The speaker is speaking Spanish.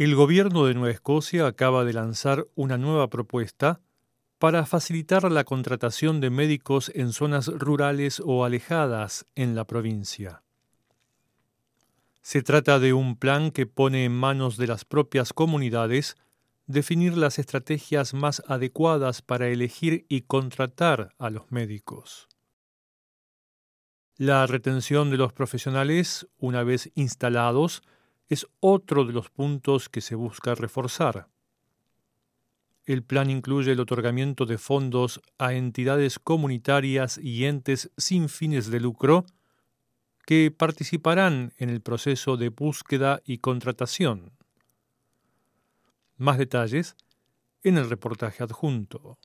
El gobierno de Nueva Escocia acaba de lanzar una nueva propuesta para facilitar la contratación de médicos en zonas rurales o alejadas en la provincia. Se trata de un plan que pone en manos de las propias comunidades definir las estrategias más adecuadas para elegir y contratar a los médicos. La retención de los profesionales, una vez instalados, es otro de los puntos que se busca reforzar. El plan incluye el otorgamiento de fondos a entidades comunitarias y entes sin fines de lucro que participarán en el proceso de búsqueda y contratación. Más detalles en el reportaje adjunto.